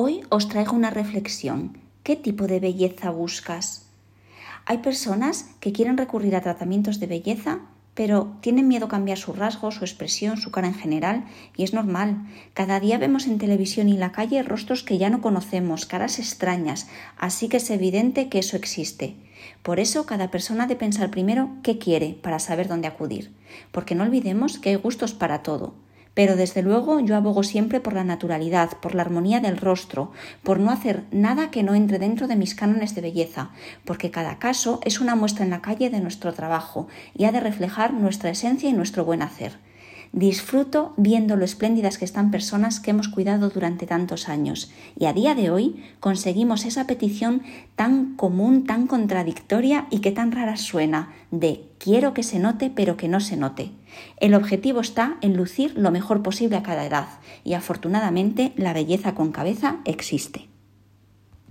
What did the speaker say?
Hoy os traigo una reflexión. ¿Qué tipo de belleza buscas? Hay personas que quieren recurrir a tratamientos de belleza pero tienen miedo a cambiar su rasgo, su expresión, su cara en general, y es normal. Cada día vemos en televisión y en la calle rostros que ya no conocemos, caras extrañas, así que es evidente que eso existe. Por eso cada persona debe pensar primero qué quiere para saber dónde acudir, porque no olvidemos que hay gustos para todo. Pero desde luego yo abogo siempre por la naturalidad, por la armonía del rostro, por no hacer nada que no entre dentro de mis cánones de belleza, porque cada caso es una muestra en la calle de nuestro trabajo y ha de reflejar nuestra esencia y nuestro buen hacer. Disfruto viendo lo espléndidas que están personas que hemos cuidado durante tantos años y a día de hoy conseguimos esa petición tan común, tan contradictoria y que tan rara suena de quiero que se note pero que no se note. El objetivo está en lucir lo mejor posible a cada edad y afortunadamente la belleza con cabeza existe.